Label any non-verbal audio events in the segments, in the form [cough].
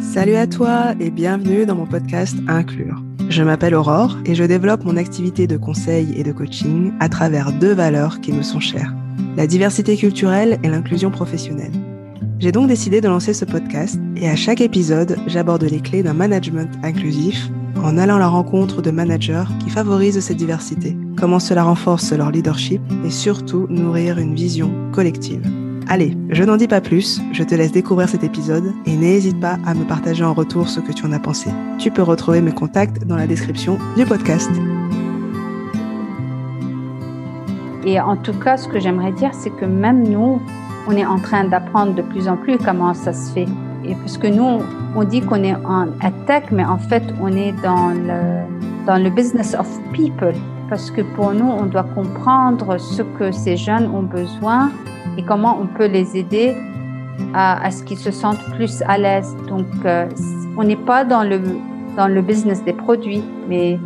Salut à toi et bienvenue dans mon podcast Inclure. Je m'appelle Aurore et je développe mon activité de conseil et de coaching à travers deux valeurs qui me sont chères, la diversité culturelle et l'inclusion professionnelle. J'ai donc décidé de lancer ce podcast et à chaque épisode, j'aborde les clés d'un management inclusif en allant à la rencontre de managers qui favorisent cette diversité, comment cela renforce leur leadership et surtout nourrir une vision collective. Allez, je n'en dis pas plus, je te laisse découvrir cet épisode et n'hésite pas à me partager en retour ce que tu en as pensé. Tu peux retrouver mes contacts dans la description du podcast. Et en tout cas, ce que j'aimerais dire, c'est que même nous, on est en train d'apprendre de plus en plus comment ça se fait. Et parce que nous, on dit qu'on est en tech, mais en fait, on est dans le, dans le business of people. Parce que pour nous, on doit comprendre ce que ces jeunes ont besoin et comment on peut les aider à, ce qu'ils se sentent plus à l'aise. Donc, euh, on n'est pas dans le, dans le business des produits, mais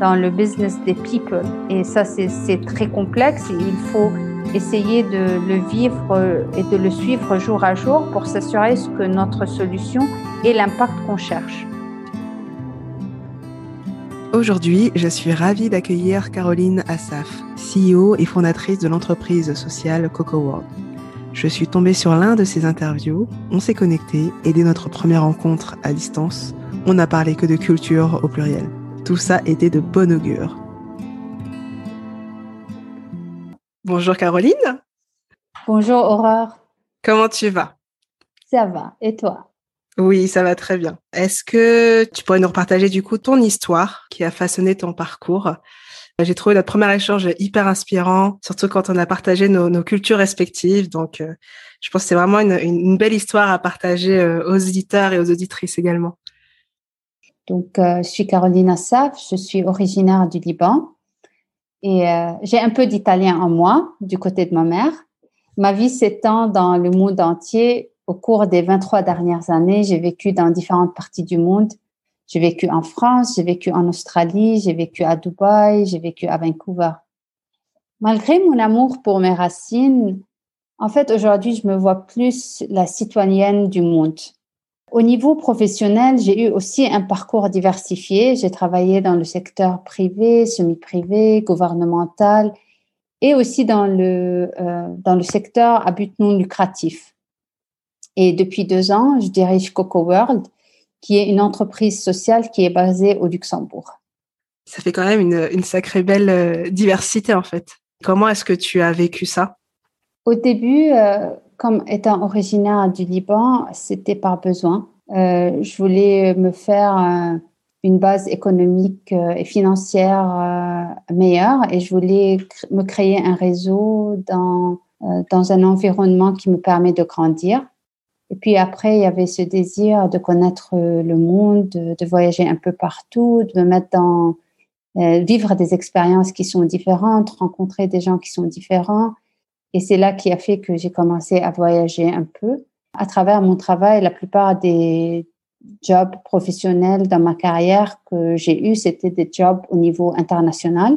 dans le business des people. Et ça, c'est très complexe et il faut essayer de le vivre et de le suivre jour à jour pour s'assurer que notre solution ait l'impact qu'on cherche. Aujourd'hui, je suis ravie d'accueillir Caroline Assaf, CEO et fondatrice de l'entreprise sociale Coco World. Je suis tombée sur l'un de ses interviews, on s'est connecté et dès notre première rencontre à distance, on n'a parlé que de culture au pluriel. Tout ça était de bon augure. Bonjour Caroline. Bonjour Aurore. Comment tu vas? Ça va. Et toi? Oui, ça va très bien. Est-ce que tu pourrais nous repartager du coup ton histoire qui a façonné ton parcours? J'ai trouvé notre premier échange hyper inspirant, surtout quand on a partagé nos, cultures respectives. Donc, euh, je pense que c'est vraiment une, belle histoire à partager euh, aux auditeurs et aux auditrices également. Donc, euh, je suis Caroline Assaf, je suis originaire du Liban. Et j'ai un peu d'italien en moi, du côté de ma mère. Ma vie s'étend dans le monde entier. Au cours des 23 dernières années, j'ai vécu dans différentes parties du monde. J'ai vécu en France, j'ai vécu en Australie, j'ai vécu à Dubaï, j'ai vécu à Vancouver. Malgré mon amour pour mes racines, en fait, aujourd'hui, je me vois plus la citoyenne du monde. Au niveau professionnel, j'ai eu aussi un parcours diversifié. J'ai travaillé dans le secteur privé, semi-privé, gouvernemental et aussi dans le, euh, dans le secteur à but non lucratif. Et depuis deux ans, je dirige Coco World, qui est une entreprise sociale qui est basée au Luxembourg. Ça fait quand même une, une sacrée belle euh, diversité en fait. Comment est-ce que tu as vécu ça? Au début, euh, comme étant originaire du Liban, c'était par besoin. Euh, je voulais me faire euh, une base économique et financière meilleure et je voulais me créer un réseau dans, dans un environnement qui me permet de grandir. Et puis après, il y avait ce désir de connaître le monde, de, voyager un peu partout, de me mettre dans, vivre des expériences qui sont différentes, rencontrer des gens qui sont différents et c'est là qui a fait que j'ai commencé à voyager un peu. À travers mon travail, la plupart des jobs professionnels dans ma carrière que j'ai eu, c'était des jobs au niveau international.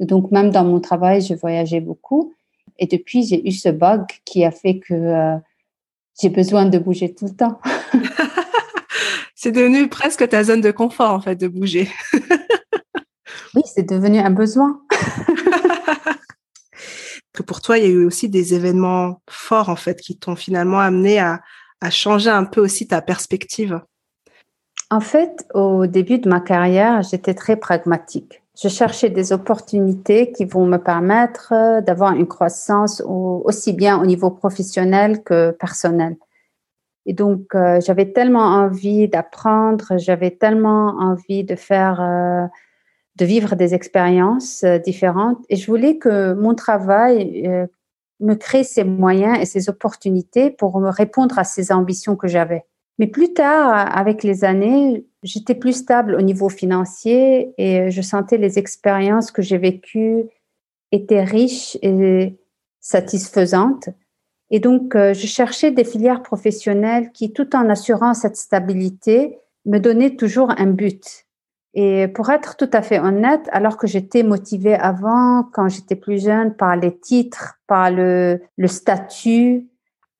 Donc, même dans mon travail, je voyageais beaucoup. Et depuis, j'ai eu ce bug qui a fait que euh, j'ai besoin de bouger tout le temps. [laughs] c'est devenu presque ta zone de confort, en fait, de bouger. [laughs] oui, c'est devenu un besoin. que [laughs] pour toi, il y a eu aussi des événements forts, en fait, qui t'ont finalement amené à, changer un peu aussi ta perspective En fait, au début de ma carrière, j'étais très pragmatique. Je cherchais des opportunités qui vont me permettre d'avoir une croissance aussi bien au niveau professionnel que personnel. Et donc, euh, j'avais tellement envie d'apprendre, j'avais tellement envie de faire euh, de vivre des expériences euh, différentes. Et je voulais que mon travail euh, me crée ces moyens et ces opportunités pour me répondre à ces ambitions que j'avais. Mais plus tard, avec les années, j'étais plus stable au niveau financier et je sentais les expériences que j'ai vécues étaient riches et satisfaisantes. Et donc, euh, je cherchais des filières professionnelles qui, tout en assurant cette stabilité, me donnaient toujours un but. Et pour être tout à fait honnête, alors que j'étais motivée avant, quand j'étais plus jeune, par les titres, par le, le statut,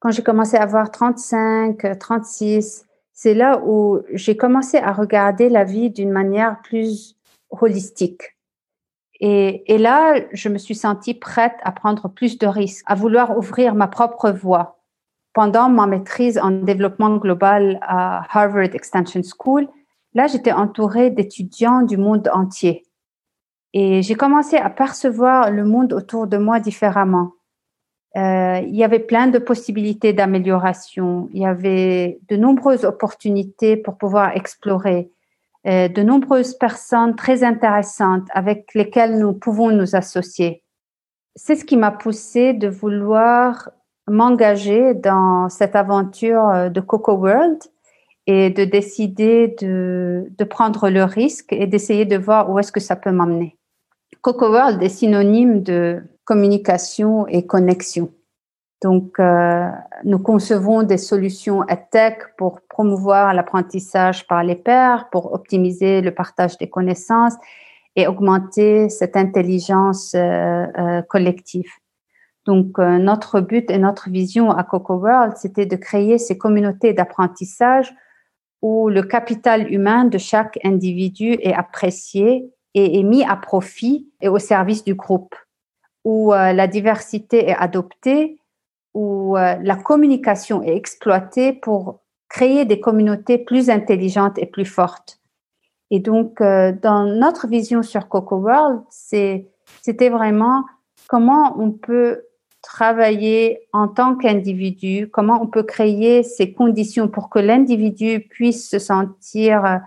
quand j'ai commencé à avoir 35, 36, c'est là où j'ai commencé à regarder la vie d'une manière plus holistique. Et, là, je me suis sentie prête à prendre plus de risques, à vouloir ouvrir ma propre voie. Pendant ma maîtrise en développement global à Harvard Extension School, là, j'étais entourée d'étudiants du monde entier. Et j'ai commencé à percevoir le monde autour de moi différemment. Euh, il y avait plein de possibilités d'amélioration. Il y avait de nombreuses opportunités pour pouvoir explorer. Euh, de nombreuses personnes très intéressantes avec lesquelles nous pouvons nous associer. C'est ce qui m'a poussé de vouloir m'engager dans cette aventure euh, de Coco World et de décider de, de prendre le risque et d'essayer de voir où est-ce que ça peut m'amener. Coco World est synonyme de communication et connexion. Donc, euh, nous concevons des solutions tech pour promouvoir l'apprentissage par les pairs, pour optimiser le partage des connaissances et augmenter cette intelligence euh, euh, collective. Donc, notre but et notre vision à Coco World, c'était de créer ces communautés d'apprentissage où le capital humain de chaque individu est apprécié et est mis à profit et au service du groupe, où euh, la diversité est adoptée, où euh, la communication est exploitée pour créer des communautés plus intelligentes et plus fortes. Et donc, euh, dans notre vision sur Coco World, c'était vraiment comment on peut travailler en tant qu'individu, comment on peut créer ces conditions pour que l'individu puisse se sentir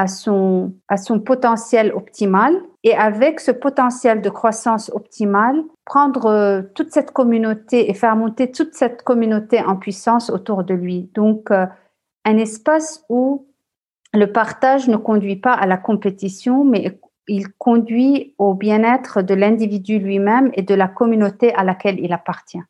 à son, à son potentiel optimal et avec ce potentiel de croissance optimale, prendre euh, toute cette communauté et faire monter toute cette communauté en puissance autour de lui. Donc, euh, un espace où le partage ne conduit pas à la compétition, mais il conduit au bien-être de l'individu lui-même et de la communauté à laquelle il appartient.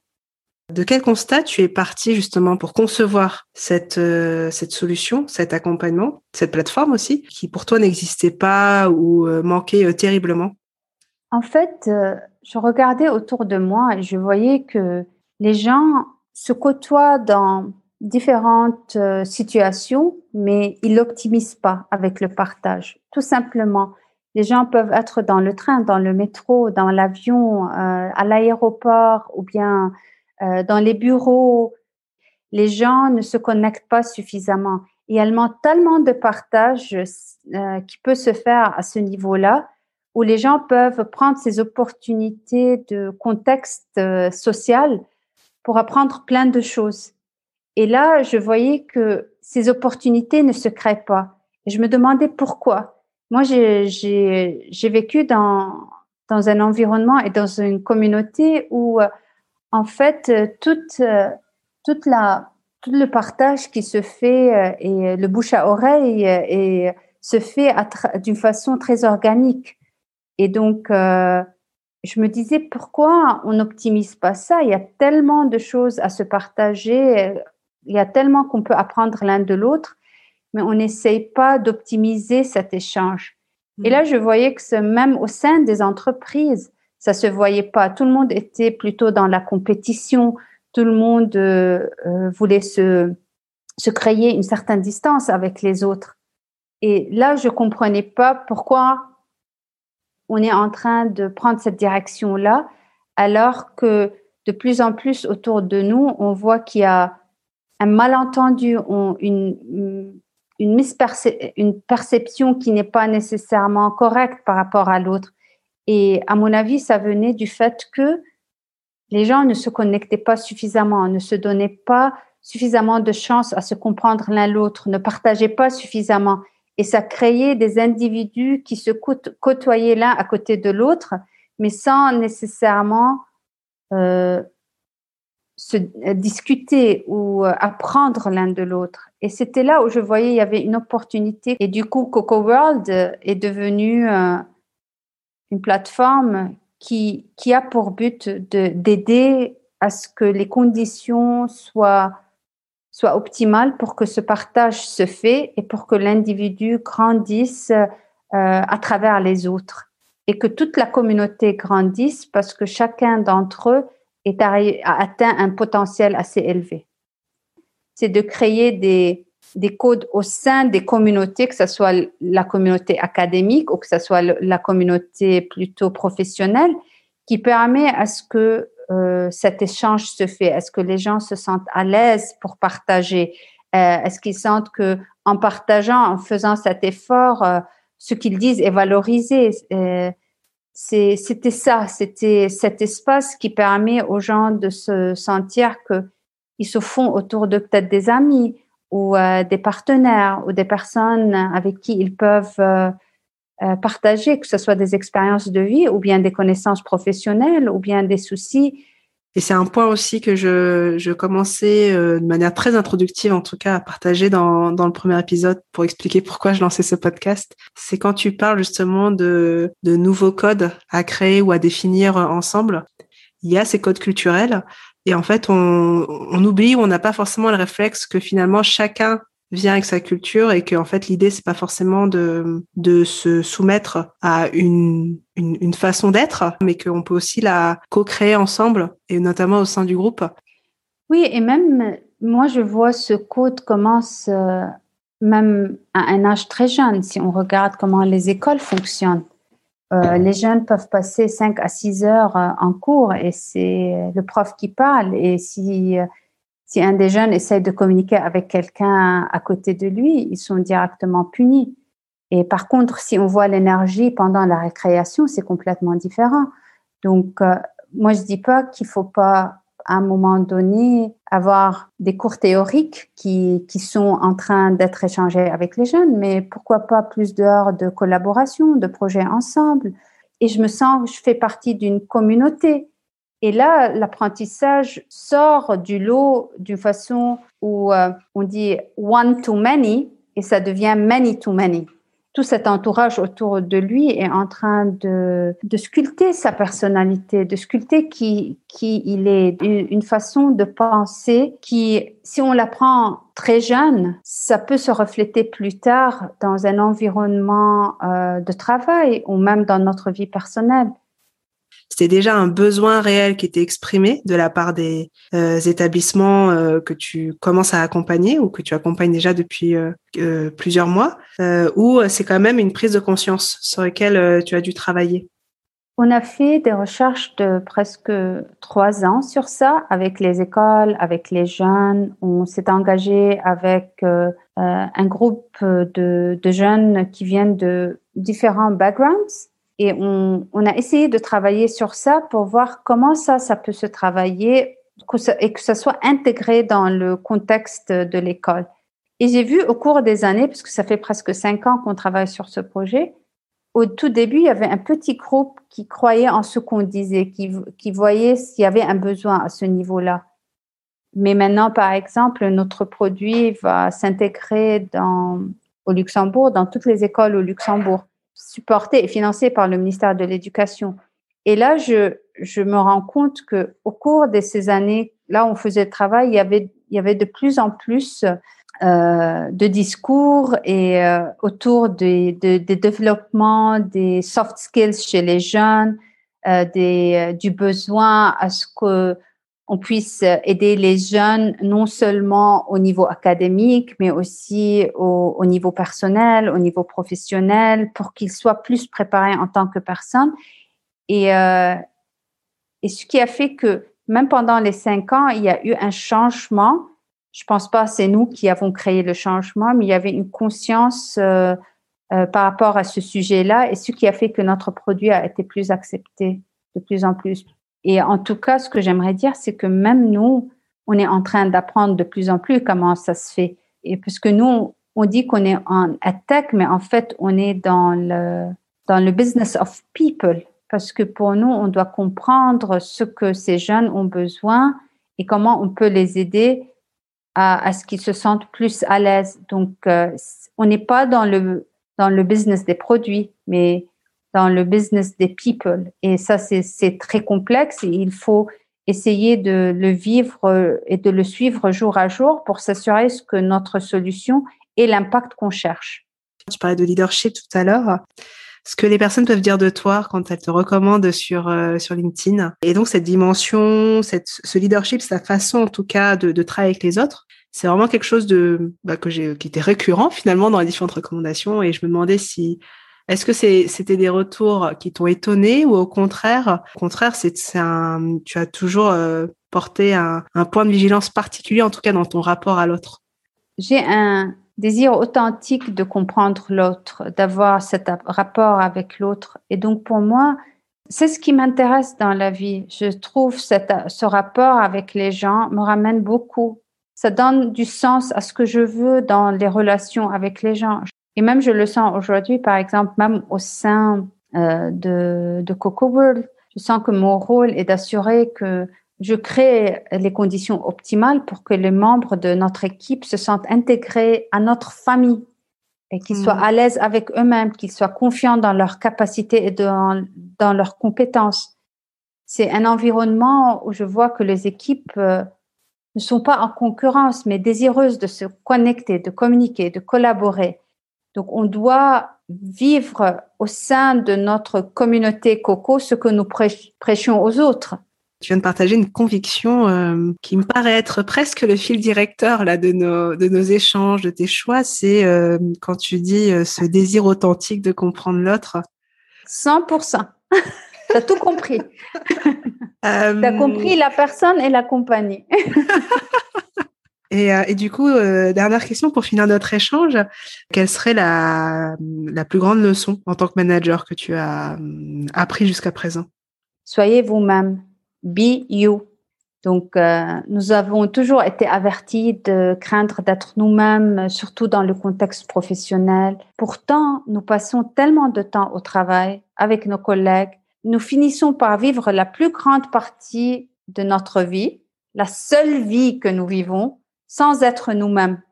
De quel constat tu es parti justement pour concevoir cette, euh, cette solution, cet accompagnement, cette plateforme aussi, qui pour toi n'existait pas ou euh, manquait euh, terriblement? En fait, je regardais autour de moi et je voyais que les gens se côtoient dans différentes situations, mais ils n'optimisent pas avec le partage. Tout simplement, les gens peuvent être dans le train, dans le métro, dans l'avion, à l'aéroport ou bien euh, dans les bureaux, les gens ne se connectent pas suffisamment. Il y a tellement de partage euh, qui peut se faire à ce niveau-là, où les gens peuvent prendre ces opportunités de contexte euh, social pour apprendre plein de choses. Et là, je voyais que ces opportunités ne se créent pas. Et je me demandais pourquoi. Moi, j'ai vécu dans, dans un environnement et dans une communauté où en fait, euh, toute, euh, toute la, tout le partage qui se fait euh, et le bouche à oreille et se fait d'une façon très organique. Et donc, je me disais pourquoi on n'optimise pas ça? Il y a tellement de choses à se partager, il y a tellement qu'on peut apprendre l'un de l'autre, mais on n'essaye pas d'optimiser cet échange. Et mmh. là, je voyais que même au sein des entreprises, ça se voyait pas. Tout le monde était plutôt dans la compétition. Tout le monde euh, euh, voulait se, créer une certaine distance avec les autres. Et là, je comprenais pas pourquoi on est en train de prendre cette direction-là, alors que de plus en plus autour de nous, on voit qu'il y a un malentendu, une, une perception qui n'est pas nécessairement correcte par rapport à l'autre. Et à mon avis, ça venait du fait que les gens ne se connectaient pas suffisamment, ne se donnaient pas suffisamment de chance à se comprendre l'un l'autre, ne partageaient pas suffisamment. Et ça créait des individus qui se côtoyaient l'un à côté de l'autre, mais sans nécessairement euh, se discuter ou euh, apprendre l'un de l'autre. Et c'était là où je voyais il y avait une opportunité. Et du coup, Coco World est devenu euh, une plateforme qui, qui a pour but d'aider à ce que les conditions soient, soient optimales pour que ce partage se fait et pour que l'individu grandisse euh, à travers les autres et que toute la communauté grandisse parce que chacun d'entre eux est a atteint un potentiel assez élevé. C'est de créer des, des codes au sein des communautés, que ce soit la communauté académique ou que ce soit la communauté plutôt professionnelle, qui permet à ce que euh, cet échange se fait. Est-ce que les gens se sentent à l'aise pour partager? Euh, Est-ce qu'ils sentent que en partageant, en faisant cet effort, euh, ce qu'ils disent est valorisé? C'était ça, c'était cet espace qui permet aux gens de se sentir que ils se font autour de peut-être des amis ou des partenaires ou des personnes avec qui ils peuvent euh, partager, que ce soit des expériences de vie ou bien des connaissances professionnelles ou bien des soucis. Et c'est un point aussi que je, je commençais euh, de manière très introductive, en tout cas, à partager dans, dans le premier épisode pour expliquer pourquoi je lançais ce podcast. C'est quand tu parles justement de, de nouveaux codes à créer ou à définir ensemble. Il y a ces codes culturels et en fait, on, on oublie ou on n'a pas forcément le réflexe que finalement chacun vient avec sa culture et que en fait l'idée c'est pas forcément de de se soumettre à une une, une façon d'être mais qu'on peut aussi la co-créer ensemble et notamment au sein du groupe. Oui et même moi je vois ce code commence euh, même à un âge très jeune si on regarde comment les écoles fonctionnent. Euh, les jeunes peuvent passer 5 à 6 heures euh, en cours et c'est le prof qui parle et si si un des jeunes essaie de communiquer avec quelqu'un à côté de lui, ils sont directement punis. Et par contre, si on voit l'énergie pendant la récréation, c'est complètement différent. Donc, euh, moi, je dis pas qu'il faut pas, un moment donné, avoir des cours théoriques qui, qui sont en train d'être échangés avec les jeunes, mais pourquoi pas plus d'heures de collaboration, de projets ensemble? Et je me sens, je fais partie d'une communauté. Et là, l'apprentissage sort du lot d'une façon où euh, on dit one to many et ça devient many to many. Tout cet entourage autour de lui est en train de, de sculpter sa personnalité, de sculpter qui, qui il est, une façon de penser qui, si on l'apprend très jeune, ça peut se refléter plus tard dans un environnement euh, de travail ou même dans notre vie personnelle c'était déjà un besoin réel qui était exprimé de la part des euh, établissements euh, que tu commences à accompagner ou que tu accompagnes déjà depuis euh, plusieurs mois, ou c'est quand même une prise de conscience sur laquelle tu as dû travailler On a fait des recherches de presque trois ans sur ça avec les écoles, avec les jeunes. On s'est engagé avec un groupe de, de jeunes qui viennent de différents backgrounds et on, a essayé de travailler sur ça pour voir comment ça, ça peut se travailler et que ça soit intégré dans le contexte de l'école. Et j'ai vu au cours des années, puisque ça fait presque cinq ans qu'on travaille sur ce projet, au tout début, il y avait un petit groupe qui croyait en ce qu'on disait, qui, voyait s'il y avait un besoin à ce niveau-là. Mais maintenant, par exemple, notre produit va s'intégrer au Luxembourg, dans toutes les écoles au Luxembourg supporté et financé par le ministère de l'Éducation. Et là, je, je me rends compte que au cours de ces années, là, on faisait le travail, il y avait, il y avait de plus en plus euh, de discours et euh, autour des, de, des développements des soft skills chez les jeunes, euh, des, du besoin à ce que on puisse aider les jeunes non seulement au niveau académique, mais aussi au, au niveau personnel, au niveau professionnel, pour qu'ils soient plus préparés en tant que personnes. Et, euh, et ce qui a fait que même pendant les cinq ans, il y a eu un changement. Je pense pas c'est nous qui avons créé le changement, mais il y avait une conscience euh, euh, par rapport à ce sujet-là, et ce qui a fait que notre produit a été plus accepté de plus en plus. Et en tout cas, ce que j'aimerais dire, c'est que même nous, on est en train d'apprendre de plus en plus comment ça se fait. Et puisque nous, on dit qu'on est en tech, mais en fait, on est dans le, dans le business of people. Parce que pour nous, on doit comprendre ce que ces jeunes ont besoin et comment on peut les aider à, à ce qu'ils se sentent plus à l'aise. Donc, euh, on n'est pas dans le, dans le business des produits, mais dans le business des people. Et ça, c'est très complexe et il faut essayer de le vivre et de le suivre jour à jour pour s'assurer que notre solution ait l'impact qu'on cherche. Tu parlais de leadership tout à l'heure. ce que les personnes peuvent dire de toi quand elles te recommandent sur euh, sur LinkedIn. Et donc cette dimension, cette, ce leadership, sa façon en tout cas de, de travailler avec les autres, c'est vraiment quelque chose de bah, que j'ai qui était récurrent finalement dans les différentes recommandations. Et je me demandais si est-ce que c'était des retours qui t'ont étonné ou au contraire, au contraire, c'est un, tu as toujours euh, porté un, point de vigilance particulier, en tout cas dans ton rapport à l'autre? J'ai un désir authentique de comprendre l'autre, d'avoir cet rapport avec l'autre. Et donc pour moi, c'est ce qui m'intéresse dans la vie. Je trouve cette, ce rapport avec les gens me ramène beaucoup. Ça donne du sens à ce que je veux dans les relations avec les gens. Et même je le sens aujourd'hui, par exemple, même au sein euh, de, de Coco World, je sens que mon rôle est d'assurer que je crée les conditions optimales pour que les membres de notre équipe se sentent intégrés à notre famille et qu'ils soient hmm. à l'aise avec eux-mêmes, qu'ils soient confiants dans leurs capacités et dans, dans leurs compétences. C'est un environnement où je vois que les équipes euh, ne sont pas en concurrence, mais désireuses de se connecter, de communiquer, de collaborer. Donc, on doit vivre au sein de notre communauté Coco ce que nous prêchons aux autres. Tu viens de partager une conviction euh, qui me paraît être presque le fil directeur là de nos de nos échanges, de tes choix. C'est euh, quand tu dis euh, ce désir authentique de comprendre l'autre. 100%. Tu as tout compris. tu as compris la personne et la compagnie. [laughs] et, et, du coup, dernière question pour finir notre échange. Quelle serait la, la plus grande leçon en tant que manager que tu as appris jusqu'à présent? Soyez vous-même Be you. Donc, euh, nous avons toujours été avertis de craindre d'être nous-mêmes, surtout dans le contexte professionnel. Pourtant, nous passons tellement de temps au travail avec nos collègues. Nous finissons par vivre la plus grande partie de notre vie, la seule vie que nous vivons, sans être nous-mêmes.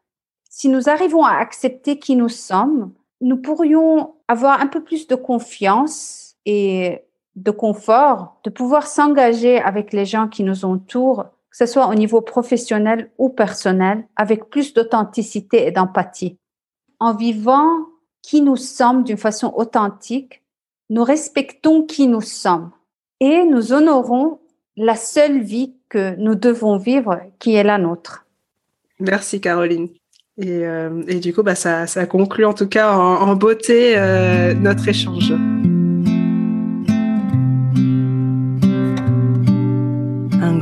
Si nous arrivons à accepter qui nous sommes, nous pourrions avoir un peu plus de confiance et de confort, de pouvoir s'engager avec les gens qui nous entourent, que ce soit au niveau professionnel ou personnel, avec plus d'authenticité et d'empathie. En vivant qui nous sommes d'une façon authentique, nous respectons qui nous sommes et nous honorons la seule vie que nous devons vivre, qui est la nôtre. Merci Caroline. Et, euh, du coup, bah, ça, conclut en tout cas en, beauté euh, notre échange.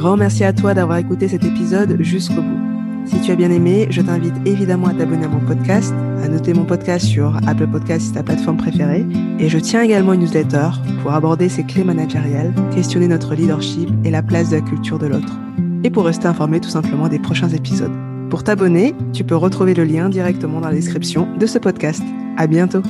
grand merci à toi d'avoir écouté cet épisode jusqu'au bout. Si tu as bien aimé, je t'invite évidemment à t'abonner à mon podcast, à noter mon podcast sur Apple Podcast, ta plateforme préférée, et je tiens également une newsletter pour aborder ces clés managériales, questionner notre leadership et la place de la culture de l'autre, et pour rester informé tout simplement des prochains épisodes. Pour t'abonner, tu peux retrouver le lien directement dans la description de ce podcast. À bientôt!